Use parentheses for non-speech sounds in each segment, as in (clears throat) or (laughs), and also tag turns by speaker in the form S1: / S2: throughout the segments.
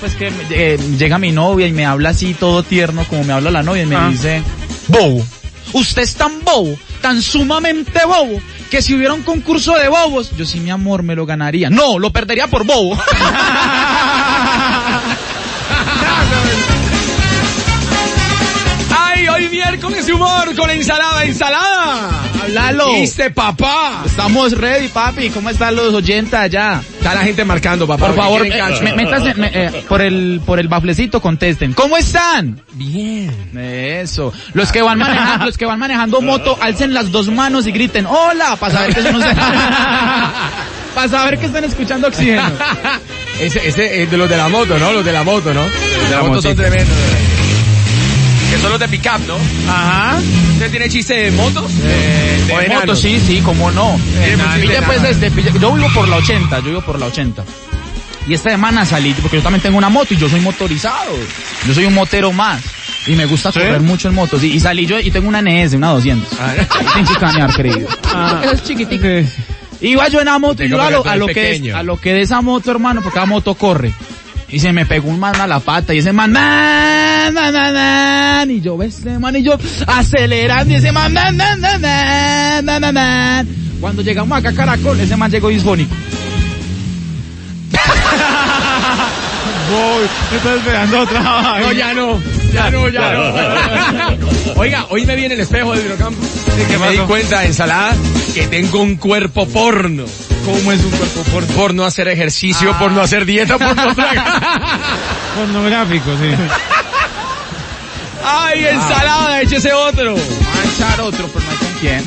S1: Pues que eh, llega mi novia y me habla así todo tierno como me habla la novia y me
S2: Ah.
S1: dice, bobo, usted es tan bobo, tan sumamente bobo, que si hubiera un concurso de bobos, yo sí mi amor me lo ganaría. No, lo perdería por bobo. (laughs)
S3: ¡Ay, hoy miércoles humor con ensalada, ensalada!
S1: Háblalo.
S3: ¿Viste, papá?
S1: Estamos ready, papi. ¿Cómo están los oyentes allá?
S3: Está la gente marcando, papá.
S1: Por favor, me- métase, me- eh, por el por el baflecito contesten. ¿Cómo están?
S3: Bien.
S1: Eso. Los que van manejando, (laughs) los que van manejando moto, alcen las dos manos y griten "Hola" para saber que eso no se (laughs) para saber que están escuchando oxígeno. (laughs)
S3: Ese, ese es de los de la moto, ¿no? Los de la moto, ¿no? Los de la,
S1: la
S3: moto son tremendos. Que son los de pick-up, ¿no?
S1: Ajá.
S3: ¿Usted tiene chiste de motos?
S1: Eh, de moto,
S3: enanos.
S1: sí, sí, cómo no.
S3: Chiste
S1: pues,
S3: de
S1: este, yo vivo por la 80, yo vivo por la 80. Y esta semana salí, porque yo también tengo una moto y yo soy motorizado. Yo soy un motero más. Y me gusta correr mucho en motos. Y, y salí yo y tengo una NS, una 200.
S3: Ah. (laughs)
S1: Sin chicanear, querido. Esa es chiquitica. Iba yo en la moto y yo a lo, a lo que es, a lo que de esa moto, hermano, porque la moto corre. Y se me pegó un man a la pata y ese man, man, man, man, man, y yo, ese man, y yo acelerando y ese man, man, man, man, man, man, man, man. Cuando llegamos acá a Caracol, ese man llegó disfónico. (laughs)
S2: Voy, estoy esperando otra
S3: No, ya no. Ya no, ya no. (laughs) Oiga, hoy me vi en el espejo de Virocampo. que me di cuenta, ensalada, que tengo un cuerpo porno.
S2: ¿Cómo es un cuerpo por
S3: Por no hacer ejercicio, por no hacer dieta, por no tragar. (laughs)
S2: pornográfico, sí?
S3: ¡Ay, ensalada! Échese otro.
S1: Va a echar otro, pero no hay con quién.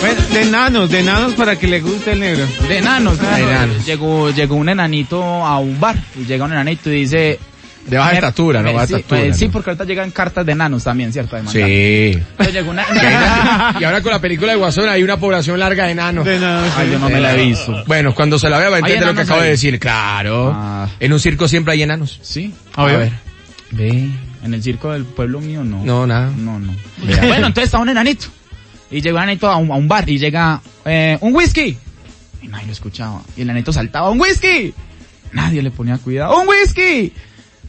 S2: Bueno, (laughs) de enanos, de enanos para que le guste el negro.
S1: De enanos.
S3: De enanos.
S1: Llegó, llegó un enanito a un bar y llega un enanito y dice...
S3: De baja
S1: "Mer-
S3: estatura, ¿no? Baja
S1: sí,
S3: estatura.
S1: pues, sí,
S3: ¿no?
S1: porque ahorita llegan cartas de enanos también, ¿cierto? De mandar.
S3: Sí.
S1: Entonces llegó una... (laughs)
S3: Y ahora con la película de Guasón hay una población larga de enanos.
S2: De enanos,
S1: Ay,
S2: sí.
S1: yo no me la he visto.
S3: Bueno, cuando se la vea va a
S1: ¿Hay
S3: entender lo que acabo de decir. Claro.
S1: Ah.
S3: En un circo siempre hay enanos.
S1: Sí.
S3: A ver.
S1: Ve, en el circo del pueblo mío no.
S3: No, nada.
S1: No, no. bueno, entonces está un enanito. Y llega un enanito a un, a un bar y llega, eh, un whisky. Y nadie lo escuchaba. Y el enanito saltaba, un whisky. Nadie le ponía cuidado, un whisky.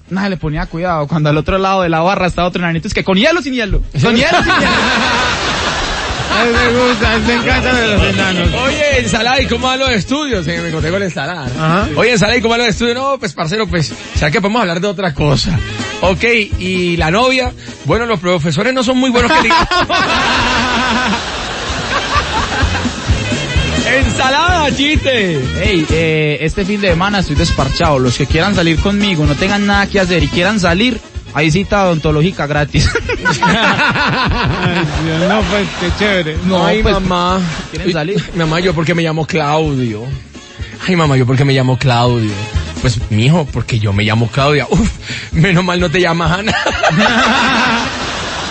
S1: Nadie le ponía cuidado. Cuando al otro lado de la barra estaba otro enanito, es que con hielo o sin hielo. Con hielo o sin hielo. (laughs)
S2: A él me gusta, a él me encanta de los enanos.
S3: Oye, ensalada, ¿y cómo van los estudios? Eh, me conté con la ensalada.
S2: Ajá.
S3: Oye, ensalada, ¿y cómo van los estudios? No, pues, parcero, pues, ¿será que podemos hablar de otra cosa? Ok, ¿y la novia? Bueno, los profesores no son muy buenos que. (laughs) ensalada, chiste.
S1: Hey, eh, este fin de semana estoy desparchado. Los que quieran salir conmigo, no tengan nada que hacer y quieran salir, hay cita odontológica gratis.
S2: No, pues, qué chévere.
S1: No,
S3: Ay,
S1: pues,
S3: mamá.
S1: ¿quieren salir?
S3: Mamá, yo porque me llamo Claudio. Ay, mamá, yo porque me llamo Claudio. Pues, mijo, porque yo me llamo Claudia. Uf, menos mal no te llamas Ana. (laughs)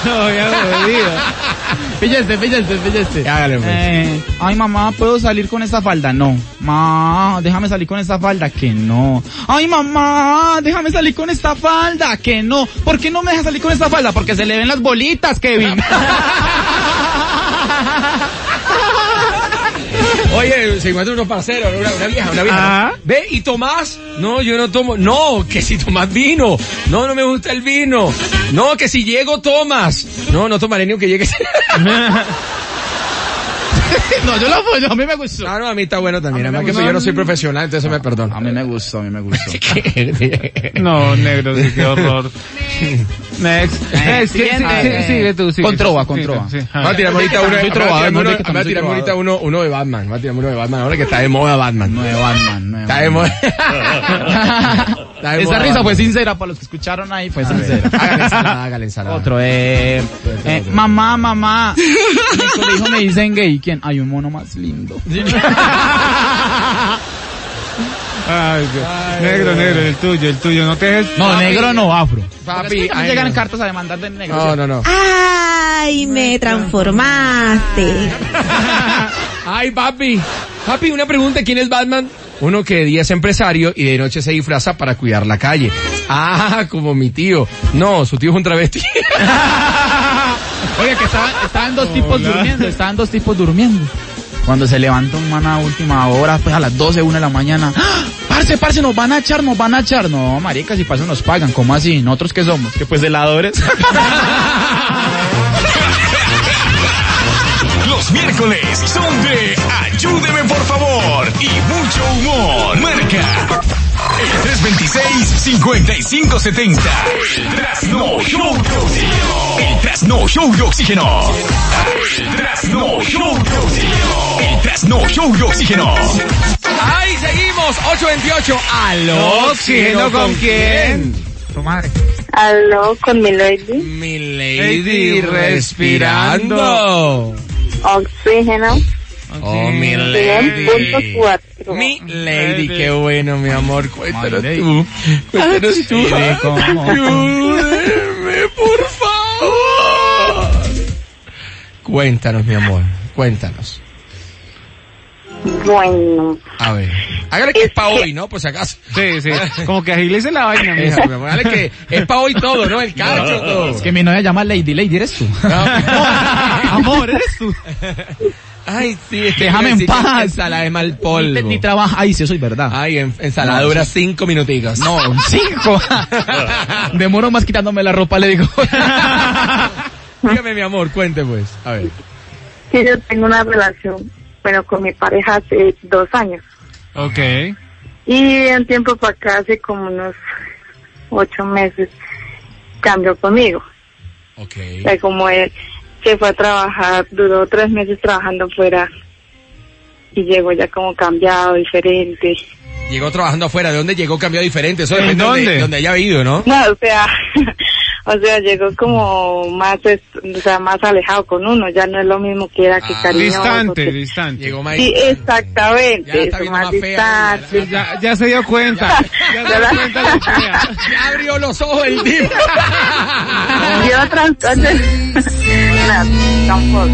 S2: No, ya lo veía.
S1: Fíjate, fíjate, fíjate.
S3: Hágale, pues.
S1: Eh, ay, mamá, ¿puedo salir con esta falda? No. Ma, déjame salir con esta falda. Que no. Ay, mamá, déjame salir con esta falda. Que no. ¿Por qué no me deja salir con esta falda? Porque se le ven las bolitas, Kevin. (laughs) (laughs)
S3: Oye, se encuentra unos parceros, una, una vieja, una vieja.
S2: Ah.
S3: ¿no? Ve, ¿y Tomás? No, yo no tomo. No, que si Tomás vino. No, no me gusta el vino. No, que si llego Tomás. No, no tomaré ni aunque llegue. (laughs)
S1: no, yo lo apoyo, a mí me gustó.
S3: Ah, no, a mí está bueno también. Además que yo no soy profesional, entonces me perdono.
S1: A mí me gustó, a mí me gustó. (laughs)
S2: No, negro, sí, qué horror. Next. Next, sí,
S1: siguiente.
S2: sí, sí, sigue tú, sigue
S1: Con trova, con trova.
S2: sí,
S3: Va a
S2: ah.
S3: tirarme ahorita uno, va a tirarme
S1: no
S3: ahorita uno, uno de Batman. Va a tirarme uno de Batman ahora que está de moda Batman. Está de
S1: Batman.
S3: moda. (laughs) Está de
S1: Esa
S3: moda
S1: risa
S3: Batman.
S1: fue sincera, para los que escucharon ahí fue sincera.
S3: Hágale ensalada, hágale ensalada.
S1: Otro, eh, eh, mamá, mamá. En el colegio me dicen gay. ¿Quién? Hay un mono más lindo. (laughs) (laughs)
S2: Ay, Dios. Negro, negro, el tuyo, el tuyo. No te dejes.
S1: No, negro no, afro.
S3: Papi,
S1: es que
S3: ay,
S1: llegan
S3: no.
S1: cartas a demandar de negro.
S3: No, no, no.
S4: ¡Ay, me transformaste! (laughs)
S3: Ay, papi. Papi, una pregunta. ¿Quién es Batman? Uno que de día es empresario y de noche se disfraza para cuidar la calle. Ah, como mi tío. No, su tío es un travesti. (laughs)
S1: Oye, que estaban, estaban dos tipos durmiendo, estaban dos tipos durmiendo. Cuando se levanta un man a última hora, pues a las 12, 1 de la mañana. ¡Ah! parce, parce, nos van a echar, nos van a echar. No, marica, si paso nos pagan, ¿cómo así? ¿Nosotros qué somos? Que pues heladores. (laughs)
S5: Los miércoles son de Ayúdeme por favor y mucho humor. Marca el 326-5570. El Trasno Show de Oxígeno. El Trasno Show de Oxígeno. El Trasno Show de Oxígeno. El Trasno Show de Oxígeno.
S3: Ahí seguimos, 828. ¿Aló?
S2: ¿Oxígeno con quién?
S1: Tu madre.
S6: Aló, con mi lady.
S3: Mi
S2: Lady
S3: lady respirando.
S6: Oxígeno.
S3: Oh, mi lady.
S6: 100.4.
S3: Mi lady, qué bueno, mi amor. Cuéntanos tú. Cuéntanos tú. Ayúdeme, por favor. Cuéntanos, mi amor. Cuéntanos.
S6: Bueno,
S3: A ver. Hágale que es
S6: Es
S3: pa'
S6: que-
S3: hoy, ¿no? Por si acaso.
S2: Sí, sí. Como que agilice la vaina, mija.
S3: mi amor. Hágale que es pa' hoy todo, ¿no? El cacho, todo.
S1: Es que mi novia llama Lady, Lady, eres tú. (laughs) Amor, eres tú.
S3: Ay, sí,
S1: Déjame en paz.
S3: Ensalada de mal polvo.
S1: ni trabaja. Ay, sí, eso es verdad.
S3: Ay, en, ensalada
S1: No,
S3: dura
S1: sí.
S3: cinco minuticos.
S1: No, (laughs) cinco. (laughs) Demoro más quitándome la ropa, le digo. (laughs)
S3: Dígame, mi amor, cuente pues. A ver.
S6: sí, yo tengo una relación, bueno, con mi pareja hace dos años.
S2: Ok.
S6: Y un tiempo para acá, hace como unos ocho meses, cambió conmigo.
S3: Ok.
S6: O sea, como él se fue a trabajar, duró tres meses trabajando fuera y llegó ya como cambiado, diferente.
S3: Llegó trabajando afuera. ¿De dónde llegó cambiado diferente? Eso
S2: ¿En
S3: depende de
S2: dónde?
S3: donde, donde haya ido, ¿no?
S6: No, o sea, (laughs) o sea, llegó como más, est- o sea, más alejado con uno, ya no es lo mismo que era que
S3: Ah,
S6: cariñoso.
S2: Distante,
S6: que-
S2: distante.
S3: Llegó más...
S6: Sí, exactamente,
S3: Ya está
S6: eso,
S3: viendo
S6: más
S3: más fea,
S6: distante.
S2: Ya, ya se dio cuenta. Ya se dio cuenta de fea. (laughs)
S3: Ya abrió los ojos el tipo.
S6: Y otras cosas, (laughs) tampoco.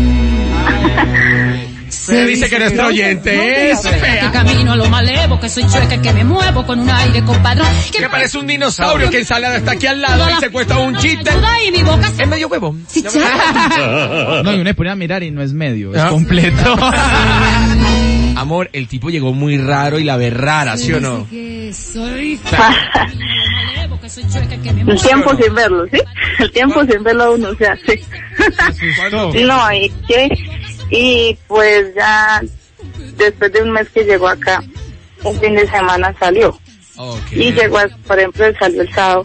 S3: Se dice que nuestro oyente es
S7: Que
S3: fea.
S7: camino a lo malevo, que soy chueca, que me muevo con un aire compadre.
S3: Que parece un dinosaurio que ensalada está aquí al lado y se cuesta un chiste.
S7: Y mi boca
S3: Es medio huevo. (laughs) (laughs)
S1: No, y uno se pone a mirar y no es medio, es
S3: Ah.
S1: completo. (laughs)
S3: Amor, el tipo llegó muy raro y la ve rara, ¿sí o no?
S7: Que soy que que
S6: El tiempo sin verlo, ¿sí? El tiempo sin verlo a uno, o sea, sí. No, y qué, y pues ya después de un mes que llegó acá, un fin de semana salió. Y llegó, por ejemplo, salió el sábado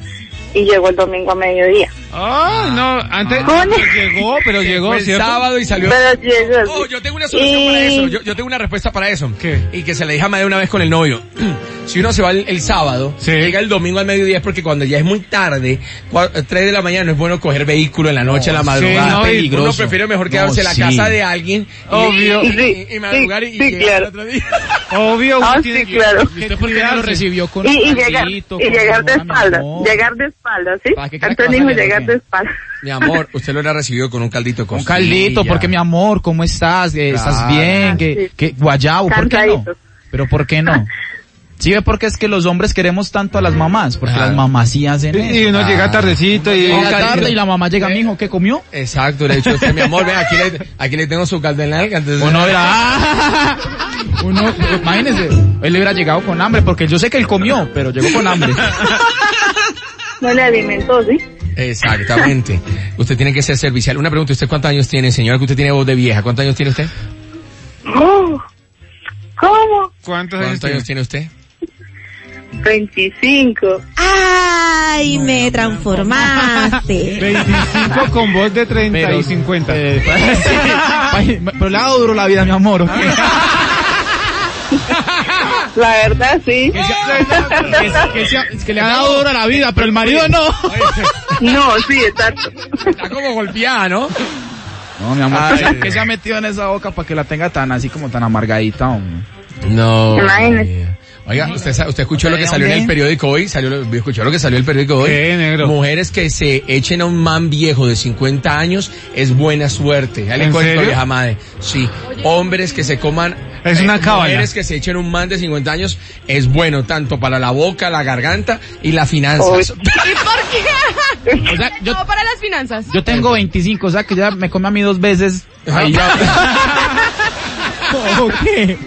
S6: y llegó el domingo a mediodía.
S2: Oh, no, antes
S6: ¿Cómo?
S2: llegó, pero llegó,
S3: el
S2: ¿cierto?
S3: sábado y salió.
S6: Pero llegó.
S3: Oh, yo tengo una solución para eso. Yo, yo tengo una respuesta para eso.
S2: ¿Qué?
S3: Y que se le deja más de una vez con el novio. (clears throat) Si uno se va el, el sábado,
S2: Sí.
S3: llega el domingo al mediodía es porque cuando ya es muy tarde, 3 de la mañana no es bueno coger vehículo en la noche, en la madrugada.
S2: no, y
S3: Uno prefiere mejor quedarse en la
S1: sí.
S3: casa de alguien. y-
S2: Obvio.
S3: Y, y-
S6: Sí,
S3: y madrugar y,
S6: sí,
S3: y llegar
S6: claro.
S3: otro día. (laughs)
S2: Obvio,
S6: Ah,
S2: tiene
S6: sí,
S2: que-
S6: claro.
S1: ¿Usted por qué no lo recibió con
S6: Y,
S1: un
S6: y llegar, y
S1: con
S6: llegar de
S1: amor, mi
S6: espalda,
S1: amor?
S6: llegar de espalda, ¿sí?
S1: ¿Para qué
S6: Antonio dijo llegar de espalda.
S3: Mi amor, usted lo ha recibido con un caldito de
S1: Un caldito, porque mi amor, ¿cómo estás? Eh, ¿Estás
S3: Claro.
S1: bien? ¿Qué,
S6: Sí.
S1: qué, guayabo? ¿Por qué no? Pero ¿por qué no? Sí, ve porque es que los hombres queremos tanto a las mamás, porque
S3: Claro.
S1: las mamás sí hacen
S2: Y
S1: eso.
S2: uno llega tardecito y...
S1: Llega tarde y la mamá llega, mijo, ¿qué comió?
S3: Exacto, le he dicho a usted, mi amor, ven, aquí le, aquí le tengo su caldo en la nalga, entonces-
S1: Uno (laughs) era, ¡ah! uno, imagínese, él hubiera llegado con hambre, porque yo sé que él comió, pero llegó con hambre. (laughs)
S6: No le alimentó, ¿sí?
S3: Exactamente. (laughs) Usted tiene que ser servicial. Una pregunta, ¿usted cuántos años tiene, señora? Que usted tiene voz de vieja. ¿Cuántos años tiene usted?
S6: Oh, ¿Cómo?
S2: ¿Cuántos años
S3: ¿Cuántos años
S2: tiene?
S3: tiene usted?
S6: 25.
S4: Ay, me transformaste. (laughs)
S2: 25 con voz de 30
S1: Pero-
S2: y 50.
S1: Eh, (laughs) pero le ha dado duro la vida, mi amor.
S6: La verdad, sí.
S1: Que, se- (laughs) que se- que le ha dado duro la vida, pero el marido no. (laughs)
S6: No, sí, exacto.
S3: Está como golpeada, ¿no?
S1: No, mi amor,
S3: Ay.
S1: ¿qué se- ¿qué se ha metido en esa boca para que la tenga tan así como tan amargadita? hombre?
S3: No. Oiga, usted, usted escuchó lo que salió en el periódico hoy, salió, lo- escuchó lo que salió en el periódico hoy.
S2: ¿Qué, negro?
S3: Mujeres que se echen a un man viejo de 50 años es buena suerte. Ya le
S2: ¿En
S3: cuento, vieja madre. Sí. Hombres que se coman
S2: Es una cábala.
S3: Mujeres que se echen un man de 50 años es bueno tanto para la boca, la garganta y las finanzas.
S6: Uy.
S1: O sea, yo,
S8: No para las finanzas.
S1: yo tengo 25, o sea que ya me come a mí dos veces. Ahí ya. (laughs) ¿O qué?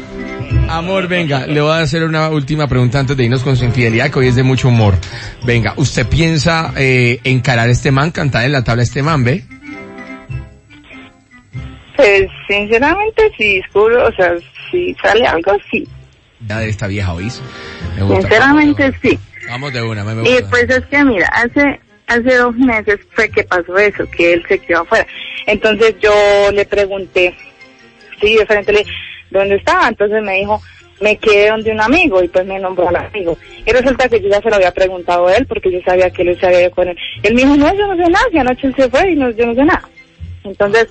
S3: Amor, venga, le voy a hacer una última pregunta antes de irnos con su infidelidad, que hoy es de mucho humor. Venga, ¿usted piensa eh, encarar este man, cantar en la tabla a este man, ve?
S6: Pues sinceramente si descubro, o sea, si sale algo, sí.
S3: Ya de esta vieja, ¿oís? Me gusta.
S6: Sinceramente sí.
S3: Vamos de una, me me
S6: Y
S3: gusta.
S6: pues es que mira, hace hace dos meses fue que pasó eso, que él se quedó afuera. Entonces yo le pregunté, sí, de frente le ¿dónde estaba? Entonces me dijo, me quedé donde un amigo y pues me nombró al amigo. Y resulta que yo ya se lo había preguntado a él porque yo sabía que él se había ido con él. Él me dijo, no, yo no sé nada, si anoche él se fue y no, yo no sé nada. Entonces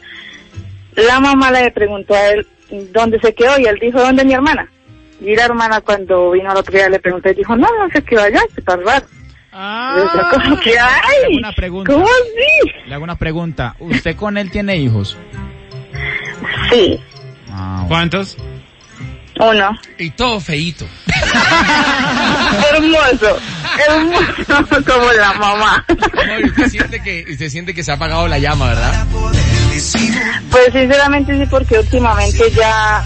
S6: la mamá le preguntó a él dónde se quedó y él dijo, ¿dónde mi hermana? Y la hermana cuando vino al otro día le pregunté, dijo, no, no se quedó allá, raro. Yo decía, ¿Cómo que
S1: Le hago
S6: hay?
S1: una pregunta.
S6: ¿Cómo así?
S1: Le hago una pregunta. ¿Usted con él tiene hijos?
S6: Sí,
S1: Ah, bueno.
S2: ¿Cuántos?
S6: Uno.
S3: Y todo feíto.
S6: Hermoso, hermoso como la mamá.
S3: Amor, y usted siente que, usted siente que se ha apagado la llama, ¿verdad?
S6: Pues sinceramente sí, porque últimamente ya,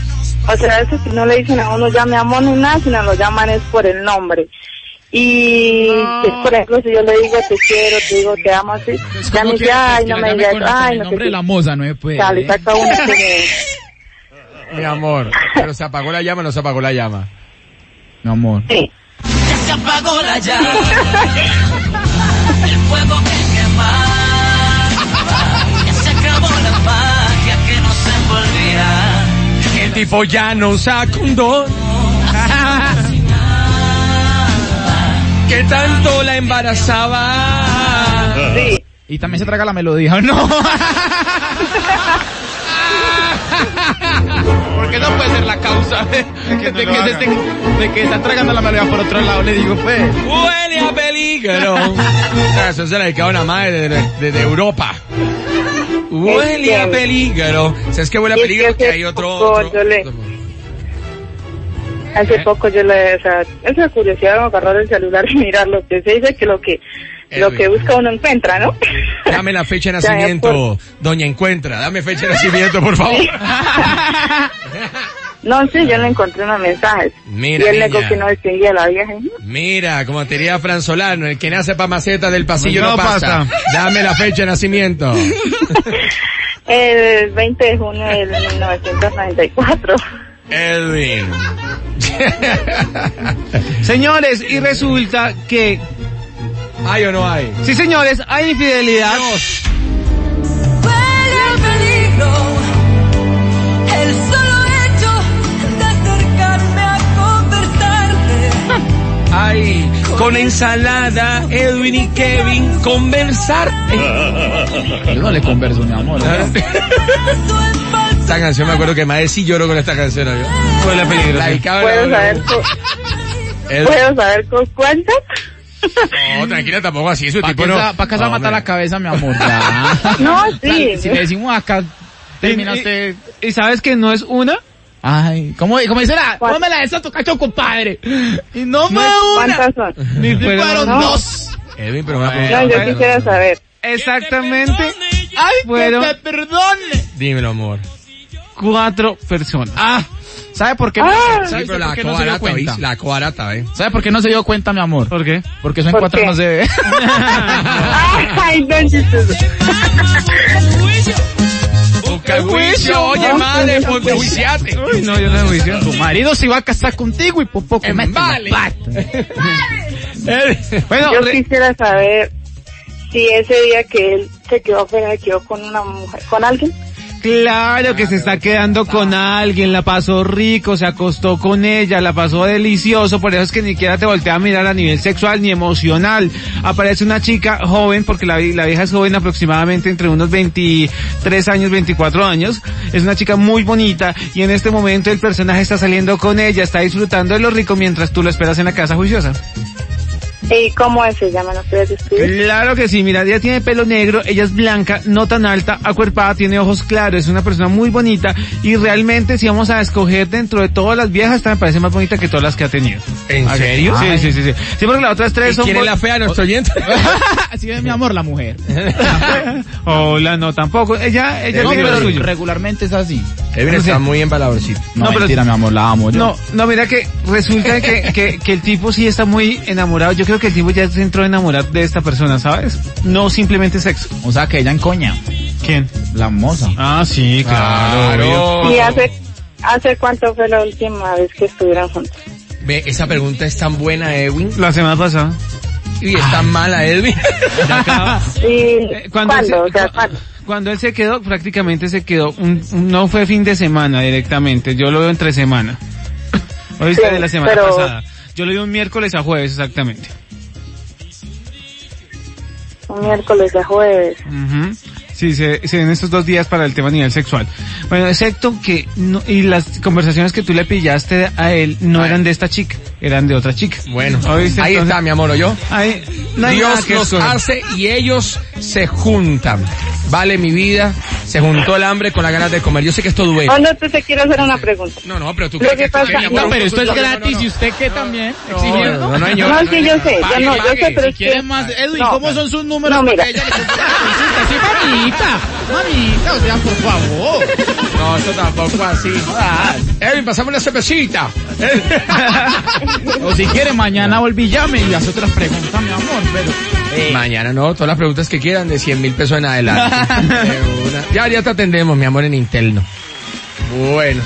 S6: o sea, a veces no le dicen a uno ya mi amor ni nada, sino lo llaman es por el nombre. Y, pues, por ejemplo, si yo le digo te quiero, te digo te amo, así,
S1: Es
S6: ya me
S1: que-
S6: dice, ay,
S1: que
S6: no me digas, ay,
S1: el
S6: no sé
S1: nombre de la moza, no me puede.
S6: Sale, saca uno que (laughs)
S3: Mi amor, pero se apagó la llama o no se apagó la llama.
S1: Mi amor.
S6: sí.
S7: Se apagó la llama. El fuego que quema. Ya se acabó la magia que nos envolvía.
S3: El tipo ya no usa condón. que tanto la embarazaba.
S6: Sí,
S1: Y también se traga la melodía, ¿no? (laughs) (laughs) Porque no puede ser la causa de, de que, se esté, de que está tragando la melodía por otro lado, le digo, pues.
S3: Huele a peligro. (laughs) Ah, Eso se la dedicaba a una madre de, de- de Europa. Huele a peligro. ¿Sabes qué huele a peligro? Que hay otro...
S6: hace poco yo le, o sea, esa curiosidad de agarrar el celular y (laughs) mirar lo que se dice que lo que, lo que busca uno encuentra, ¿no?
S3: Dame la fecha de (laughs)
S6: Ya,
S3: nacimiento, doña Encuentra. Dame fecha de nacimiento, por favor. (laughs)
S6: No sé, yo le encontré unos mensajes.
S3: Mira,
S6: y él
S3: niña.
S6: que no distinguía a la vieja.
S3: Mira, como te diría Fran Solano, el que nace pa' maceta del pasillo no,
S2: No
S3: pasa.
S2: pasa.
S3: Dame la fecha de nacimiento. (laughs)
S6: El 20 de junio del 1994.
S3: Edwin.
S2: Señores, y resulta que,
S3: ¿Hay o no hay?
S2: sí señores, hay infidelidad.
S7: Huele a peligro. El solo hecho de acercarme a conversarte.
S3: Ay, con ensalada, Edwin y Kevin, conversarte.
S1: Yo no le converso, mi amor.
S3: Esta canción me acuerdo que más sí lloro con esta canción. ¿no?
S2: Huele a peligro.
S3: La
S2: sí.
S3: dedicaba a
S6: ¿Puedo
S3: la-
S6: saber, con. ¿Puedo saber con cuántas?
S3: No, tranquila, tampoco así. Eso
S1: ¿Para
S3: tipo no.
S1: sa- pa' que se va a
S3: No,
S1: matar
S3: mira.
S1: la cabeza, mi amor? Ya. (laughs)
S6: No, sí.
S1: Si le decimos acá, termina
S2: Y- y-
S1: usted...
S2: ¿Y sabes que no es una?
S1: Ay, ¿cómo, cómo dice la?
S6: ¿Cuál?
S1: Póngame la de eso, tu cacho, compadre. Y no fue una.
S6: ¿Cuántas son?
S2: Ni fueron
S6: no.
S1: dos.
S3: Edwin, pero me va a
S6: No, yo quisiera saber.
S2: Exactamente
S1: Ay,
S2: Fueron-
S1: que te perdone.
S3: Dímelo, amor.
S2: Cuatro personas.
S1: Ah, ¿sabe por qué?
S6: Ah.
S1: ¿Sabe
S3: Sí, pero la
S1: no se dio
S3: cobarata,
S1: cuenta?
S3: La cobarata, ¿eh?
S1: ¿Sabe por qué no se dio cuenta, mi amor?
S2: ¿Por qué?
S1: Porque eso en
S6: ¿Por
S1: cuatro
S6: qué?
S1: no se ve.
S6: Ay.
S3: Busca el juicio, oye,
S6: No,
S3: madre,
S6: no.
S3: juiciate.
S2: Uy, no, yo no juicio.
S1: Tu marido se iba a casar contigo y por poco la (laughs)
S3: vale.
S2: Bueno,
S6: Yo
S2: re-
S6: quisiera saber si ese día que él se quedó afuera, se quedó con una mujer, con alguien.
S2: Claro que se está quedando con alguien, la pasó rico, se acostó con ella, la pasó delicioso, por eso es que ni siquiera te voltea a mirar a nivel sexual ni emocional. Aparece una chica joven, porque la, la vieja es joven aproximadamente entre unos 23 años, 24 años, es una chica muy bonita y en este momento el personaje está saliendo con ella, está disfrutando de lo rico mientras tú lo esperas en la casa juiciosa.
S6: ¿Y cómo es ella? ¿Me lo puedes describir?
S2: Claro que sí, mira, ella tiene pelo negro, ella es blanca, no tan alta, acuerpada, tiene ojos claros, es una persona muy bonita y realmente si vamos a escoger dentro de todas las viejas, esta me parece más bonita que todas las que ha tenido.
S3: ¿En serio?
S2: Sí, sí, sí, sí. Sí, porque las otras tres
S3: ¿Y
S2: son...
S3: quién es la fea, nuestro (laughs) oyente? (laughs)
S1: Así es mi amor, la mujer. (laughs)
S2: Hola, no, tampoco. Ella, ella
S1: No,
S2: tiene
S1: pero
S2: lo suyo.
S1: regularmente es así.
S3: Edwin está muy embaladorcito.
S1: No,
S2: No, pero-
S1: mi amor, la amo yo.
S2: No, no, mira que resulta que, que, que el tipo sí está muy enamorado. Yo creo que el tipo ya se entró a enamorar de esta persona, ¿sabes? No simplemente sexo.
S1: O sea que ella en coña,
S2: ¿Quién?
S1: la moza.
S2: Ah, sí,
S3: Claro.
S6: ¿Y hace, hace cuánto fue la última vez que estuvieron juntos?
S3: Ve, esa pregunta es tan buena, Edwin.
S2: La semana pasada.
S3: Y es tan mala, Edwin.
S2: Ya acaba.
S6: ¿Y
S2: Eh,
S6: cuándo?
S2: se-
S6: O sea,
S2: cu-
S6: ¿cuándo?
S2: Cuando él se quedó, prácticamente se quedó, un, no fue fin de semana directamente, yo lo veo entre semana.
S6: Sí,
S2: de la semana
S6: pero-
S2: pasada. Yo lo vi un miércoles a jueves exactamente.
S6: Un miércoles a jueves.
S2: Ujú. Sí, se, se ven estos dos días para el tema a nivel sexual. Bueno, excepto que, no, y las conversaciones que tú le pillaste a él no
S3: Ay.
S2: eran de esta chica, eran de otra chica.
S3: Bueno,
S2: ¿Oíste?
S3: ahí
S2: Entonces-
S3: está, mi amor, yo.
S2: Ahí, no
S3: Dios
S2: que
S3: los hace y ellos se juntan. Vale, mi vida, se juntó el hambre con las ganas de comer. Yo sé que esto duele.
S6: Oh, no, tú te quiero hacer una pregunta.
S3: No, no, pero tú crees
S6: que
S3: esto
S6: pasa-
S3: es-
S6: No,
S1: pero esto es gratis
S3: no, no.
S1: y usted qué también,
S3: No,
S1: exigiendo.
S3: no, no, señor.
S6: No, sí, yo sé,
S3: Pague,
S6: yo no, yo
S3: pague.
S6: sé, pero es
S1: ¿Quieren
S6: que...
S1: más? Edwin,
S6: No.
S1: ¿cómo son sus números?
S6: No, mira.
S1: Sí, mamita. Sea, por favor. (laughs)
S3: No, esto tampoco así. Edwin, pasame una cervecita. (laughs)
S1: O si quiere, mañana volví y llame y hace otras preguntas, mi amor, pero... eh,
S3: Mañana no, todas las preguntas que quieran de 100 mil pesos en adelante. (laughs) Ya, ya te atendemos, mi amor, en Intel, no. Bueno.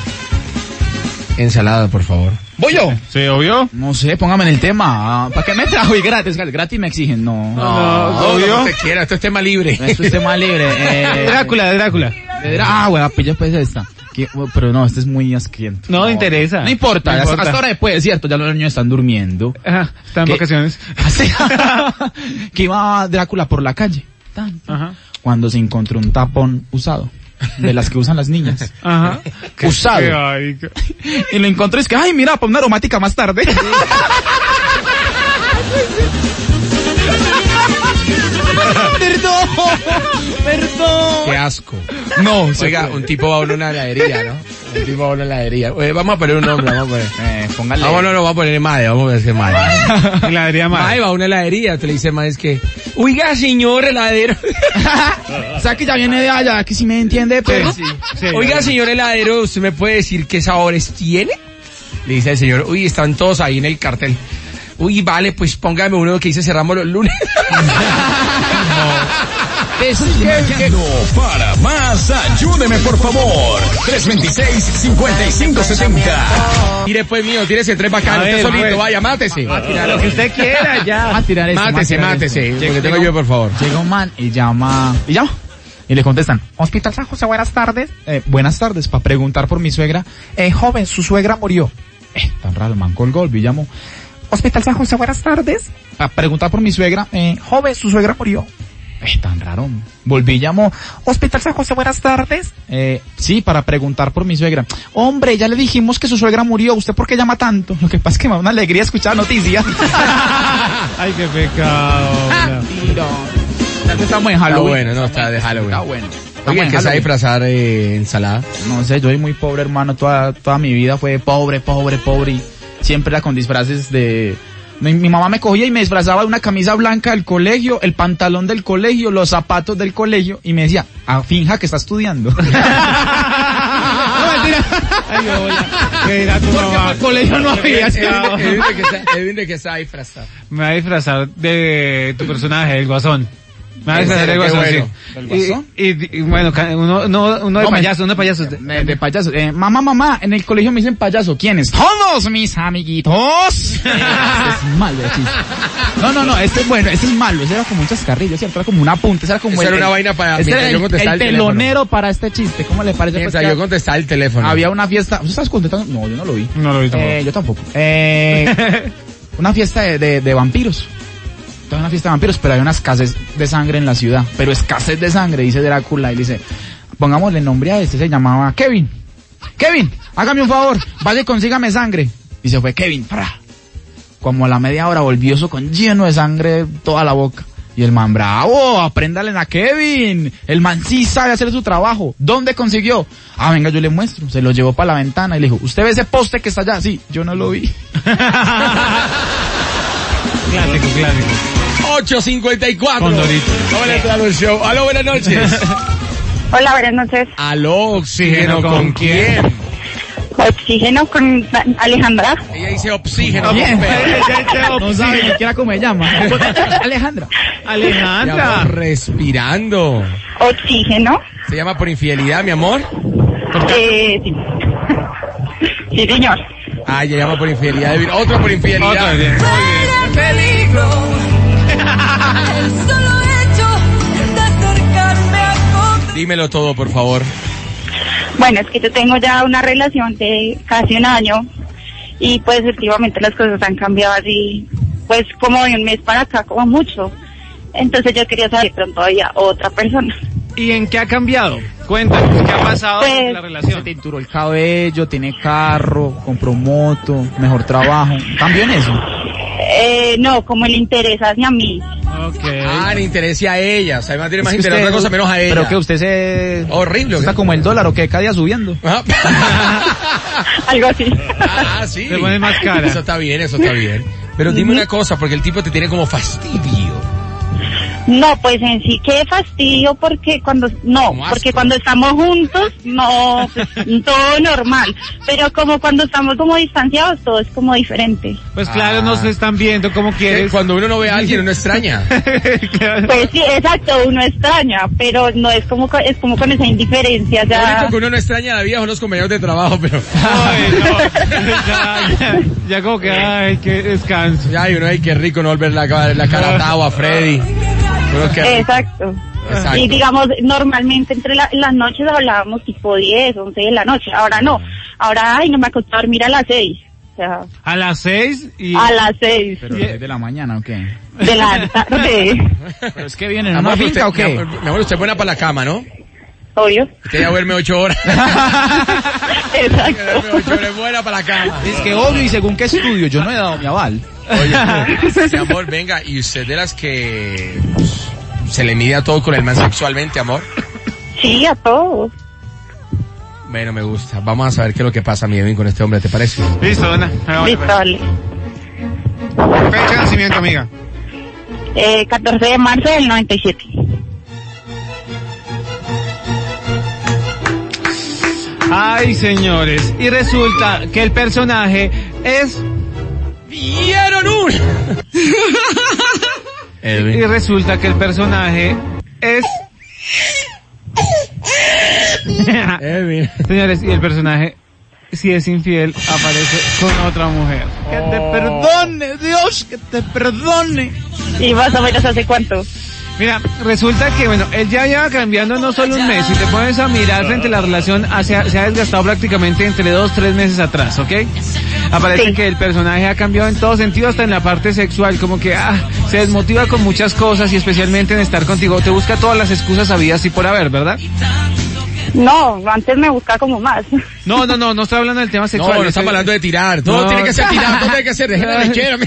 S3: Ensalada, por favor.
S1: ¿Voy yo?
S2: ¿Se obvio?
S1: No sé, póngame en el tema. ¿Para qué me trajo y gratis? Gratis me exigen, no.
S2: No,
S3: No,
S2: obvio.
S3: no te quiera, esto es tema libre.
S1: Esto es tema libre. (laughs) Eh,
S2: Drácula, Drácula.
S1: Ah, bueno, pues ya pues esta. Que- Pero no, este es muy asquiento.
S2: No, interesa.
S1: No importa,
S2: No
S1: hasta-
S2: importa.
S1: hasta ahora después, es cierto, ya los niños están durmiendo.
S2: Ajá, está en
S1: ¿Qué?
S2: vacaciones.
S1: Así- (laughs) que iba Drácula por la calle. Tan, tan,
S2: Ajá.
S1: Cuando se encontró un tapón usado. De las que usan las niñas.
S2: Ajá. (laughs)
S1: Usado.
S2: Ay, qué-
S1: Y lo encontré y es que, ay, mira, para una aromática más tarde. (laughs) perdón, (laughs) perdón.
S3: Qué asco.
S1: No,
S3: Oiga, un tipo va a una heladería, ¿no? Un tipo va a una heladería. Oye, vamos a poner un nombre, vamos a poner.
S1: Eh, póngale.
S3: Vamos, no, no, vamos a poner Mae, vamos a decir Mae. (laughs)
S2: Heladería
S3: Mae
S2: Mae.
S3: va a una heladería, te le dice Mae, es que, oiga, señor heladero. (laughs)
S1: o sea que ya viene de allá, que si me entiende, pero...
S2: Sí, sí,
S3: Oiga, señor heladero, ¿usted me puede decir qué sabores tiene? Le dice el señor, uy, están todos ahí en el cartel. Uy, vale, pues póngame uno que dice cerramos los lunes. (laughs)
S5: No para más, ayúdeme por favor. 326-5570.
S3: Mire, pues mío, tírese tres bacanas,
S2: A
S3: usted solito, vaya, mátese.
S2: Lo que usted quiera, ya.
S1: a tirar esto,
S3: Mátese,
S1: va a tirar
S3: mátese,
S1: esto.
S3: porque tengo yo, por favor.
S1: Llega un man y llama, y llama. Y le contestan, Hospital San José, buenas tardes. Eh, buenas tardes, para preguntar por mi suegra. Eh, joven, su suegra murió. Eh, tan raro, el man colgó, y llamó. Hospital San José, buenas tardes. Para preguntar por mi suegra. Eh, joven, su suegra murió. Eh, tan raro. Volví y llamó. Hospital San José, buenas tardes. Eh, sí, para preguntar por mi suegra. Hombre, ya le dijimos que su suegra murió. ¿Usted por qué llama tanto? Lo que pasa es que me da una alegría escuchar noticias. (laughs)
S2: Ay, qué pecado.
S1: Tiro. Ya estamos en
S3: Está
S1: Halloween.
S3: bueno, no, está de Halloween.
S1: Está bueno.
S3: Oye, que se va a
S1: Halloween.
S3: disfrazar eh, ensalada.
S1: No sé, yo soy muy pobre, hermano. Toda, toda mi vida fue pobre, pobre, pobre. Y siempre era con disfraces de... Mi, mi mamá me cogía y me disfrazaba de una camisa blanca del colegio, el pantalón del colegio, los zapatos del colegio y me decía, ah, finja que está estudiando. no, mentira.
S2: Ay, hola. ¿Qué dirá tu
S1: Porque
S2: mamá?
S1: para el colegio no había.
S3: Edwin de que está- Edwin de que se va a disfrazar.
S2: Me va a disfrazar de tu personaje, el guasón. Me va a
S3: ¿En
S2: disfrazar del
S3: serio?
S2: guasón,
S3: Qué
S2: sí.
S1: bueno. ¿Del guasón?
S2: Y, y- y bueno, uno, uno, uno de
S1: No,
S2: payaso, uno de payaso.
S1: De, de payaso. Eh, mamá, mamá, en el colegio me dicen payaso. ¿Quiénes? Todos mis amiguitos. (laughs) este es malo el chiste. No, no, no, este es bueno, este es malo. Ese era como un chascarrillo, ¿cierto? Era como un apunte, ese era como
S3: Eso
S1: el,
S3: era una
S1: el-
S3: vaina para-
S1: este era
S3: mientras yo
S1: el, el
S3: el teléfono.
S1: telonero para este chiste. ¿Cómo le parece? pues,
S3: Mientras yo contestaba el teléfono.
S1: había una fiesta. ¿Tú estás contestando? No, yo no lo vi.
S2: No lo vi tampoco.
S1: Eh, yo tampoco. Eh, (laughs) una fiesta de, de, de vampiros. Toda una fiesta de vampiros, pero hay una escasez de sangre en la ciudad. Pero escasez de sangre, dice Drácula, y dice, pongámosle nombre a este, se llamaba Kevin. Kevin, hágame un favor, vaya y consígame sangre. Y se fue Kevin, ¡fra! Como a la media hora volvió eso con lleno de sangre toda la boca. Y el man, bravo, apréndale a Kevin. El man sí sabe hacer su trabajo. ¿Dónde consiguió? Ah, venga, yo le muestro. Se lo llevó para la ventana y le dijo, ¿usted ve ese poste que está allá? Sí, yo no lo vi. (laughs)
S2: Clásico, clásico.
S3: 8.54.
S2: Condorito.
S3: Vamos a entrar al show. Aló, buenas noches. (laughs)
S6: Hola, buenas noches.
S3: Aló, oxígeno,
S2: ¿con
S3: ¿con quién?
S6: Oxígeno con Alejandra.
S3: Ella dice oxígeno.
S1: Bien. (laughs) No sabe ni siquiera cómo se llama. (laughs) Alejandra.
S2: Alejandra.
S3: amor, respirando.
S6: Oxígeno.
S3: ¿Se llama por infidelidad, mi amor?
S6: Eh, sí. sí, señor.
S3: Ah, ella llama por infidelidad. de- Otro por infidelidad.
S2: Otra.
S3: Dímelo todo, por favor.
S6: Bueno, es que yo tengo ya una relación de casi un año y pues últimamente las cosas han cambiado así, pues como de un mes para acá, como mucho. Entonces yo quería saber pronto había otra persona.
S2: ¿Y en qué ha cambiado? Cuéntanos, ¿qué ha pasado
S6: Pues-
S2: en la
S1: Se
S2: relación?
S1: tinturó el cabello, tiene carro, compró moto, mejor trabajo. ¿Cambió en eso?
S6: Eh, no, como el interés hacia mí.
S3: Ah, le interesa a ella. O sea, además tiene más interés otra cosa menos a ella.
S1: Pero que usted se...
S3: Horrible, ¿o
S1: Está como el dólar o que cada día subiendo. (laughs)
S3: Ah, (laughs)
S6: Algo así.
S3: ah, sí.
S2: Se pone más cara.
S3: Eso está bien, eso está bien. Pero dime una cosa, porque el tipo te tiene como fastidio.
S6: No, pues en sí qué fastidio porque cuando no, porque cuando estamos juntos no pues, (laughs) todo normal, pero como cuando estamos como distanciados todo es como diferente.
S2: Pues claro,
S3: Ah.
S2: nos están viendo como
S3: Que
S2: quieres.
S3: Cuando uno no ve a (laughs) alguien, uno extraña. (laughs)
S2: Claro.
S6: Pues sí, exacto, uno extraña, pero no es como co- es como con esa indiferencia
S3: Lo
S6: ya.
S3: único que uno no extraña en la vida son los compañeros de trabajo, pero...
S2: Ay, no. Ya, ya, ya como que, ay, qué descanso.
S3: Ya, y uno, ay, qué rico no volver la, cara- la cara a Tao, a Freddy.
S6: Exacto.
S3: Exacto.
S6: Y digamos, normalmente entre la- las noches hablábamos tipo 10, 11 de la noche. Ahora no. Ahora, ay, no me acosté a dormir a las 6. O sea,
S2: A las seis y...
S6: a las 6
S1: Pero es de la mañana o qué?
S6: de la tarde.
S1: Pero es que viene en
S3: Amor,
S1: una finca o
S3: usted-
S1: qué?
S3: Mi amor, usted es buena para la cama, ¿no?
S6: Obvio.
S3: Usted ya duerme ocho horas. (laughs) duerme
S6: Exacto.
S3: ocho horas, es buena para la cama.
S1: Es que obvio y según qué estudio, yo no he dado mi aval.
S3: Oye, mi amor, venga, y usted de las que se le mide a todo con el man (laughs) sexualmente, amor.
S6: Sí, a todos.
S3: Bueno, me gusta. Vamos a saber qué es lo que pasa, mi Edwin, con este hombre, ¿te parece?
S2: Listo, dona.
S6: Listo,
S2: pues.
S6: vale.
S2: Fecha de nacimiento, amiga.
S6: Eh, 14 de marzo del 97.
S2: Ay, señores. Y resulta que el personaje es...
S3: ¡Vieron un! (laughs)
S2: Y resulta que el personaje es... (laughs)
S3: Edwin.
S2: Señores, y el personaje, si es infiel, aparece con otra mujer.
S1: Que te perdone, Dios, que te perdone.
S6: ¿Y más o menos hace cuánto?
S2: Mira, resulta que, bueno, él ya lleva cambiando no solo un mes. Si te pones a mirar frente a la relación, hace- se ha desgastado prácticamente entre dos, tres meses atrás, ¿ok? Aparece
S6: Sí.
S2: que el personaje ha cambiado en todo sentido, hasta en la parte sexual, como que, ah, se desmotiva con muchas cosas y especialmente en estar contigo. Te busca todas las excusas habidas y por haber, ¿verdad?
S6: No, antes me buscaba como más.
S2: No, no, no, no estoy hablando del tema
S3: No,
S2: sexual.
S3: no
S2: estoy-
S3: estamos hablando de tirar. Todo
S2: No.
S3: tiene que ser tirar. Todo tiene que ser. Déjeme de (laughs) lechero.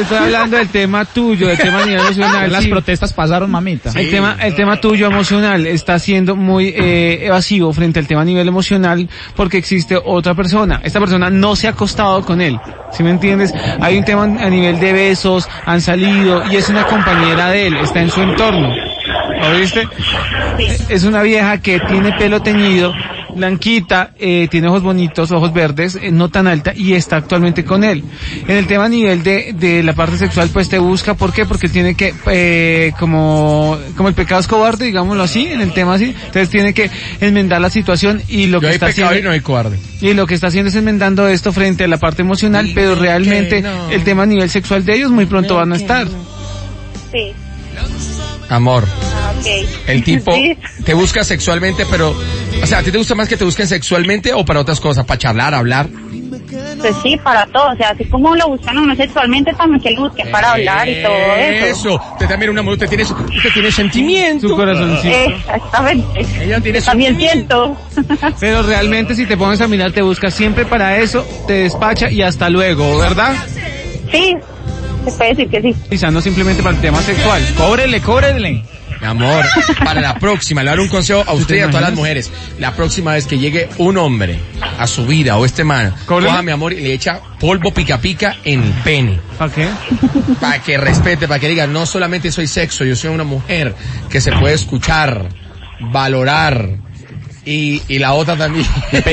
S2: Estoy hablando del tema tuyo, del tema a nivel emocional.
S1: Las
S2: sí.
S1: protestas pasaron, mamita.
S2: El tema, el tema tuyo emocional está siendo muy eh, evasivo frente al tema a nivel emocional porque existe otra persona. Esta persona no se ha acostado con él. ¿Sí me entiendes? Hay un tema a nivel de besos, han salido y es una compañera de él, está en su entorno. ¿Oíste? Es una vieja que tiene pelo teñido, blanquita, eh, tiene ojos bonitos, ojos verdes, eh, no tan alta y está actualmente con él. En el tema a nivel de, de la parte sexual, pues te busca, ¿por qué? Porque tiene que, eh, como, como el pecado es cobarde, digámoslo así, en el tema así, entonces tiene que enmendar la situación y lo
S3: Yo
S2: que
S3: hay
S2: está
S3: y
S2: haciendo...
S3: no hay cobarde.
S2: Y lo que está haciendo es enmendando esto frente a la parte emocional, pero realmente el tema a nivel sexual de ellos muy pronto van a estar.
S6: Sí.
S3: Amor,
S6: Ah, ok.
S3: el tipo
S6: Sí.
S3: te busca sexualmente, pero... O sea, ¿a ti te gusta más que te busquen sexualmente o para otras cosas? ¿Para charlar, hablar?
S6: Pues sí, para todo. O sea, así como lo buscan uno sexualmente, también que lo busquen para hablar y todo eso.
S3: Eso. Usted también una mujer, usted tiene, usted tiene sentimiento.
S2: Su corazoncito.
S6: Exactamente.
S3: Ella tiene
S6: También siento.
S2: Pero realmente si te pones a mirar te busca siempre para eso, te despacha y hasta luego, ¿verdad?
S6: sí, se puede decir que sí.
S2: Quizá no simplemente para el tema sexual.
S1: Cóbrele, cóbrele.
S3: Mi amor, para la próxima, le voy a dar un consejo a usted y a todas las mujeres. La próxima vez que llegue un hombre a su vida o este man,
S2: Cóbrele.
S3: coja mi amor y le echa polvo pica pica en el pene.
S2: ¿Para qué?
S3: Para que respete, para que diga, no solamente soy sexo, yo soy una mujer que se puede escuchar. valorar. Y, y la otra también. (laughs)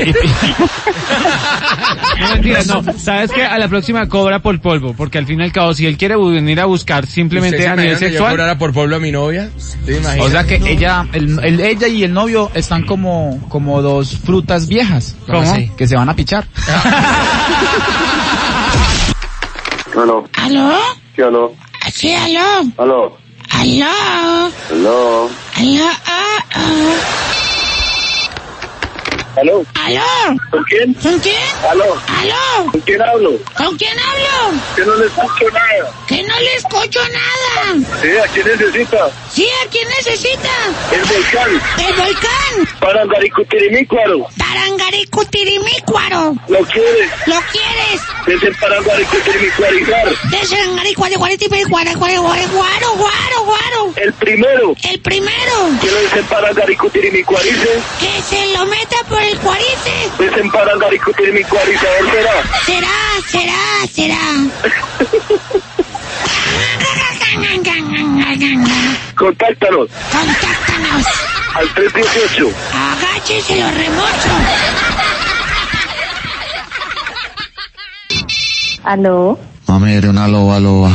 S2: No mentiras, no. ¿Sabes qué? A la próxima cobra por polvo, porque al fin y al cabo, si él quiere venir a buscar simplemente
S3: ¿Usted se
S2: a nivel
S3: que Yo
S2: sexual,
S3: cobrara por pueblo a mi novia.
S1: O sea que ella, el, el- ella y el novio están como, como dos frutas viejas.
S3: ¿Cómo así?
S1: Que se van a pichar. (laughs)
S8: Aló,
S9: ¿Aló?
S8: sí, aló,
S9: Sí, aló.
S8: aló,
S9: Aló.
S8: aló,
S9: Aló. ah, ah.
S8: Aló,
S9: Aló.
S8: ¿con quién?
S9: ¿Con quién?
S8: Aló,
S9: Aló.
S8: ¿con quién hablo?
S9: ¿Con quién hablo?
S8: Que no le escucho nada.
S9: Que no le escucho nada.
S8: Sí, ¿a quién necesita?
S9: Sí, ¿a quién necesita?
S8: El volcán,
S9: El volcán.
S8: Parangaricutirimícuaro.
S9: Tarangaricutirimícuaro.
S8: ¿Lo quieres?
S9: ¿Lo quieres?
S8: Desde Parangaricutirimícuarizar.
S9: Tarangaricutirimícuaro. Guaro, guaro, guaro.
S8: El primero,
S9: El primero.
S8: que lo desemparangaricutirimícuarice,
S9: Que se lo meta por el cuarice.
S8: desemparangaricutirimícuarizador será.
S9: Será, será, será.
S8: Contáctanos
S9: Contáctanos.
S8: al 318.
S9: Agáchese los remochos.
S6: Aló,
S10: Mami, eres una loba, loba.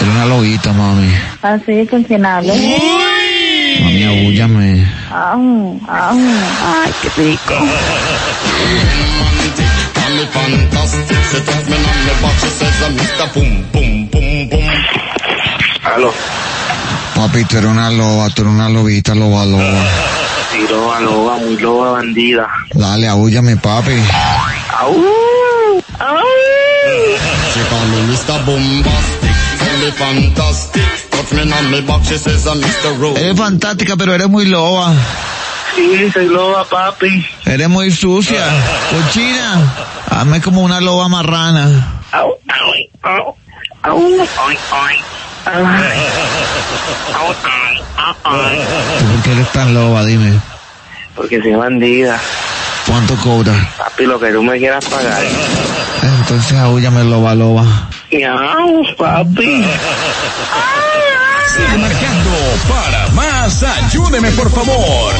S10: Eres una lobita, mami.
S6: así con quién hablo.
S10: Mami, abúllame.
S6: Au, au. Ay, qué rico.
S8: Aló,
S10: Papi, tú eres una loba, tú eres una lobita, loba, loba.
S8: sí, loba, loba, muy loba, bandida.
S10: Dale, abúllame, papi.
S8: Au, au.
S10: Eres fantástica, pero eres muy loba.
S8: Sí, soy loba, papi.
S10: Eres muy sucia. Cochina. Hazme como una loba marrana.
S8: Au, au, au, au, ay, ay. Ay. Au, ay, au, ay.
S10: ¿Tú por qué eres tan loba? Dime.
S8: Porque soy bandida.
S10: ¿Cuánto cobras?
S8: Papi, lo que tú me quieras pagar.
S10: Entonces abúllame, loba, loba.
S8: Miau, papi. (laughs)
S5: Sigue marcando para más. Ayúdeme, por favor.